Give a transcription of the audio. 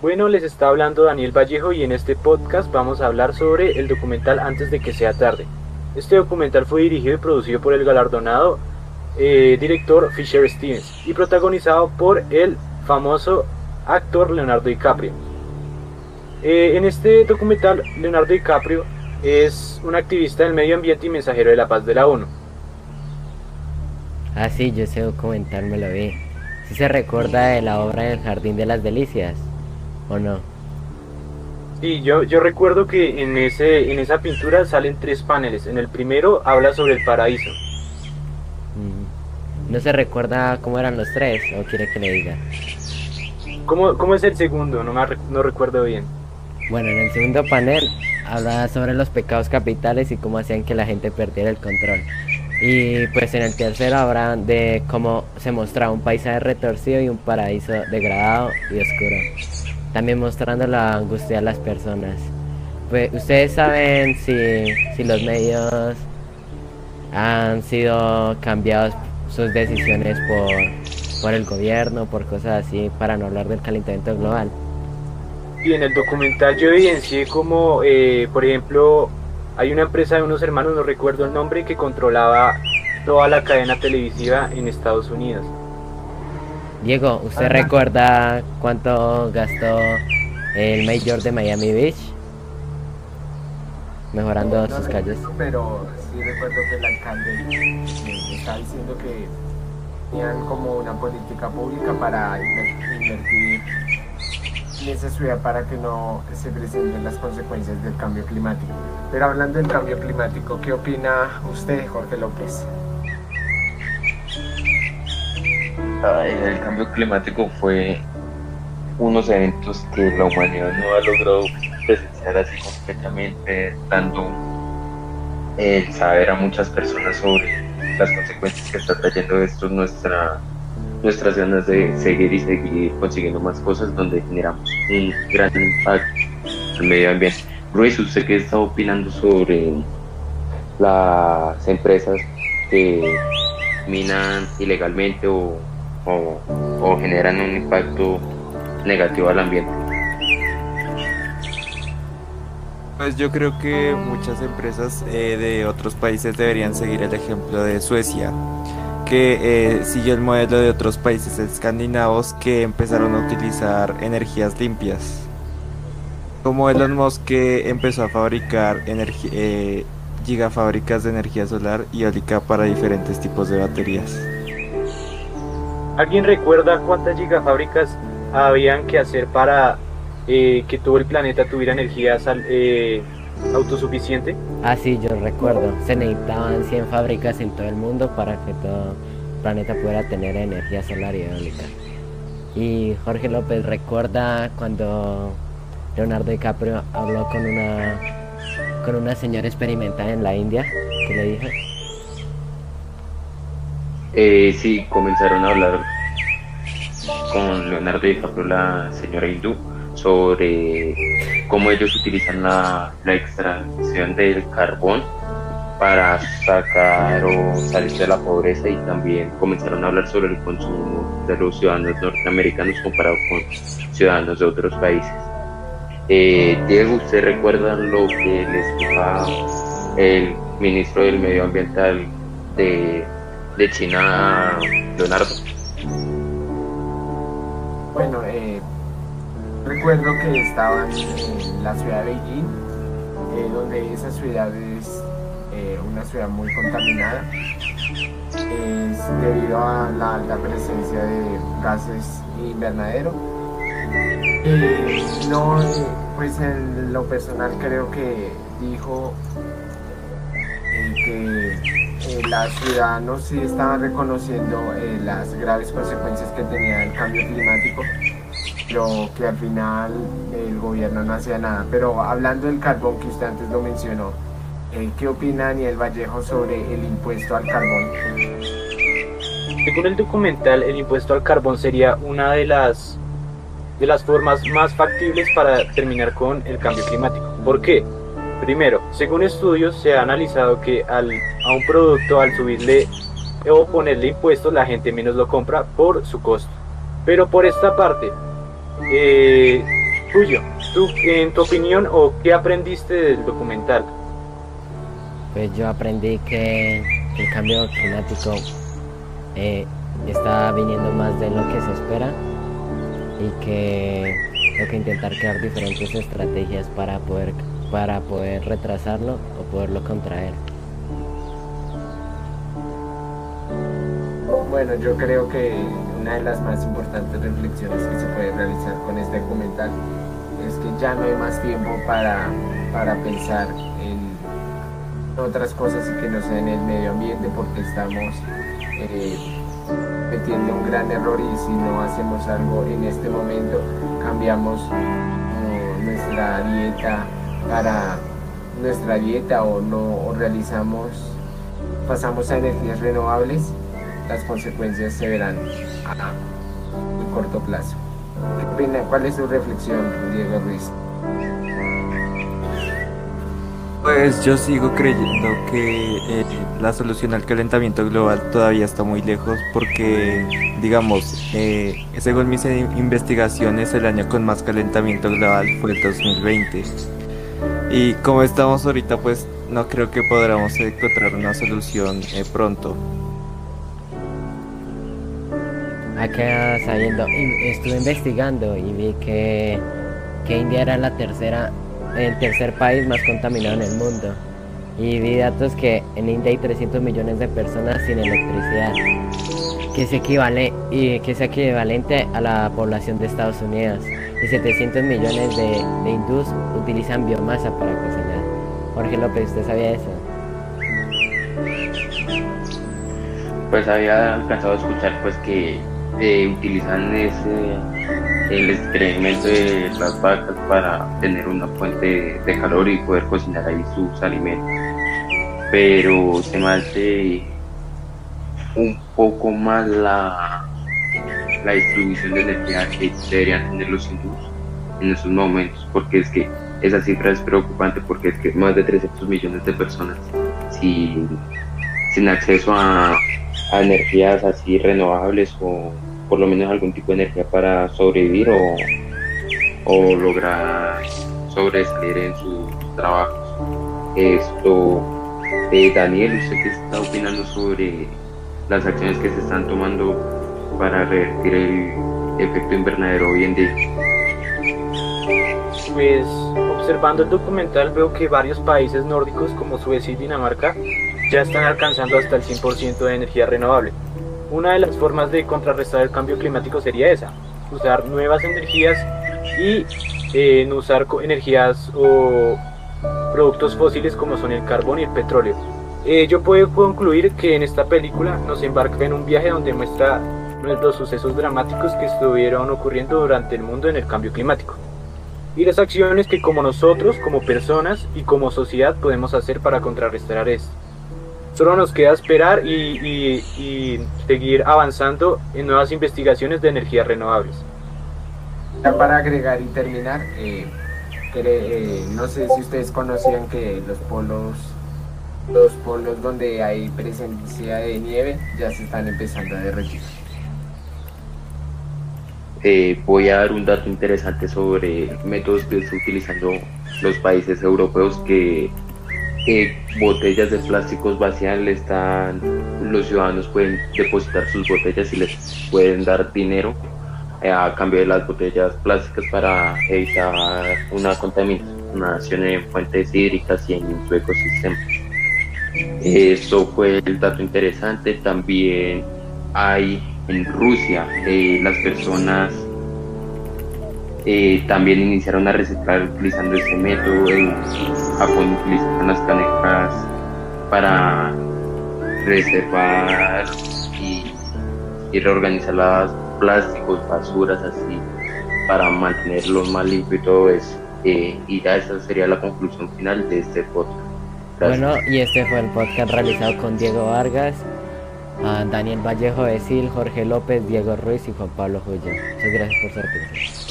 Bueno, les está hablando Daniel Vallejo y en este podcast vamos a hablar sobre el documental Antes de que sea tarde. Este documental fue dirigido y producido por el galardonado eh, director Fisher Stevens y protagonizado por el famoso actor Leonardo DiCaprio. Eh, en este documental, Leonardo DiCaprio es un activista del medio ambiente y mensajero de la paz de la ONU. Ah, sí, yo ese documental me lo vi. ¿Sí se recuerda de la obra del Jardín de las Delicias? ¿O no? Sí, yo, yo recuerdo que en, ese, en esa pintura salen tres paneles. En el primero habla sobre el paraíso. Mm. ¿No se recuerda cómo eran los tres? ¿O quiere que le diga? ¿Cómo, cómo es el segundo? No, me, no recuerdo bien. Bueno, en el segundo panel habla sobre los pecados capitales y cómo hacían que la gente perdiera el control. Y pues en el tercero habrá de cómo se mostraba un paisaje retorcido y un paraíso degradado y oscuro. También mostrando la angustia de las personas. Pues ustedes saben si, si los medios han sido cambiados sus decisiones por, por el gobierno, por cosas así, para no hablar del calentamiento global. Y en el documental yo evidencié como, eh, por ejemplo, hay una empresa de unos hermanos, no recuerdo el nombre, que controlaba toda la cadena televisiva en Estados Unidos. Diego, ¿usted recuerda cuánto gastó el mayor de Miami Beach? Mejorando sus calles. Pero sí recuerdo que el alcalde me estaba diciendo que tenían como una política pública para invertir en esa ciudad para que no se presenten las consecuencias del cambio climático. Pero hablando del cambio climático, ¿qué opina usted, Jorge López? El cambio climático fue unos eventos que la humanidad no ha logrado presenciar así completamente, dando el saber a muchas personas sobre las consecuencias que está trayendo esto nuestra nuestras ganas de seguir y seguir consiguiendo más cosas donde generamos un gran impacto al medio ambiente. Ruiz, ¿usted qué está opinando sobre las empresas que minan ilegalmente o, o, generan un impacto negativo al ambiente? Pues yo creo que muchas empresas eh, de otros países deberían seguir el ejemplo de Suecia que eh, siguió el modelo de otros países escandinavos que empezaron a utilizar energías limpias. Como Elon Musk que empezó a fabricar eh, gigafábricas de energía solar y eólica para diferentes tipos de baterías. ¿Alguien recuerda cuántas gigafábricas habían que hacer para eh, que todo el planeta tuviera energía eh, autosuficiente? Ah, sí, yo recuerdo. Se necesitaban 100 fábricas en todo el mundo para que todo el planeta pudiera tener energía solar y eólica. Y Jorge López recuerda cuando Leonardo DiCaprio habló con una con una señora experimentada en la India que le dijo. Eh, sí, comenzaron a hablar con Leonardo DiCaprio, la señora hindú, sobre cómo ellos utilizan la, extracción del carbón para sacar o salir de la pobreza y también comenzaron a hablar sobre el consumo de los ciudadanos norteamericanos comparado con ciudadanos de otros países. Eh, Diego, ¿usted recuerda lo que le explicaba el ministro del Medio Ambiental de, de China, Leonardo? Bueno, eh, recuerdo que estaban en la ciudad de Beijing, eh, donde esa ciudad es eh, una ciudad muy contaminada. Es debido a la alta presencia de gases invernadero. No, pues en lo personal creo que dijo que la ciudad no sí estaba reconociendo las graves consecuencias que tenía el cambio climático pero que al final el gobierno no hacía nada. Pero hablando del carbón que usted antes lo mencionó, eh, ¿qué opina Daniel Vallejo sobre el impuesto al carbón? Según el documental, el impuesto al carbón sería una de las, de las formas más factibles para terminar con el cambio climático. ¿Por qué? Primero, según estudios se ha analizado que al, a un producto al subirle o ponerle impuestos la gente menos lo compra por su costo. Pero por esta parte, eh, tú, en tu opinión o qué aprendiste del documental? Pues yo aprendí que el cambio climático eh, está viniendo más de lo que se espera y que tengo que intentar crear diferentes estrategias para poder para poder retrasarlo o poderlo contraer. Bueno, yo creo que una de las más importantes reflexiones que se puede realizar con este documental es que ya no hay más tiempo para, para pensar en otras cosas y que no sea en el medio ambiente porque estamos eh, metiendo un gran error y si no hacemos algo en este momento cambiamos eh, nuestra dieta para nuestra dieta o no realizamos pasamos a energías renovables las consecuencias se verán a, corto plazo. ¿Cuál es su reflexión, Diego Ruiz? Pues yo sigo creyendo que eh, la solución al calentamiento global todavía está muy lejos porque, digamos, eh, según mis investigaciones, el año con más calentamiento global fue el 2020. Y como estamos ahorita, pues no creo que podamos encontrar una solución eh, pronto. acá sabiendo, estuve investigando y vi que, que India era la tercera, el tercer país más contaminado en el mundo. Y vi datos que en India hay 300 millones de personas sin electricidad, que es, equivalente a la población de Estados Unidos. Y 700 millones de, de hindús utilizan biomasa para cocinar. Jorge López, ¿usted sabía eso? Pues había alcanzado a escuchar pues que eh, utilizan ese el excremento de las vacas para tener una fuente de calor y poder cocinar ahí sus alimentos. Pero se me hace un poco más la, la distribución de energía que deberían tener los hindús en esos momentos, porque es que esa cifra es preocupante porque es que más de 300 millones de personas sin, sin acceso a, a energías así renovables o por lo menos algún tipo de energía para sobrevivir o, o lograr sobresalir en sus trabajos. Esto, eh, Daniel, ¿usted qué está opinando sobre las acciones que se están tomando para revertir el efecto invernadero hoy en día? Pues observando el documental veo que varios países nórdicos como Suecia y Dinamarca ya están alcanzando hasta el 100% de energía renovable. Una de las formas de contrarrestar el cambio climático sería esa, usar nuevas energías y eh, no usar energías o productos fósiles como son el carbón y el petróleo. Eh, yo puedo concluir que en esta película nos embarca en un viaje donde muestra los sucesos dramáticos que estuvieron ocurriendo durante el mundo en el cambio climático y las acciones que como nosotros, como personas y como sociedad podemos hacer para contrarrestar esto. Solo nos queda esperar y, seguir avanzando en nuevas investigaciones de energías renovables. Para agregar y terminar, eh, eh, no sé si ustedes conocían que los polos, los polos donde hay presencia de nieve ya se están empezando a derretir. Eh, voy a dar un dato interesante sobre métodos que están utilizando los países europeos que botellas de plásticos vacías le están, los ciudadanos pueden depositar sus botellas y les pueden dar dinero eh, a cambio de las botellas plásticas para evitar una contaminación en fuentes hídricas y en su ecosistema. Eso fue el dato interesante. También hay en Rusia eh, las personas eh, también iniciaron a reciclar utilizando ese método. En Japón utilizan las canecas para reservar y, reorganizar los plásticos, basuras, así, para mantenerlos más limpios y todo eso. Eh, y ya esa sería la conclusión final de este podcast. Bueno, y este fue el podcast realizado con Diego Vargas, Daniel Vallejo de Sil, Jorge López, Diego Ruiz y Juan Pablo Jullo. Muchas gracias por su atención.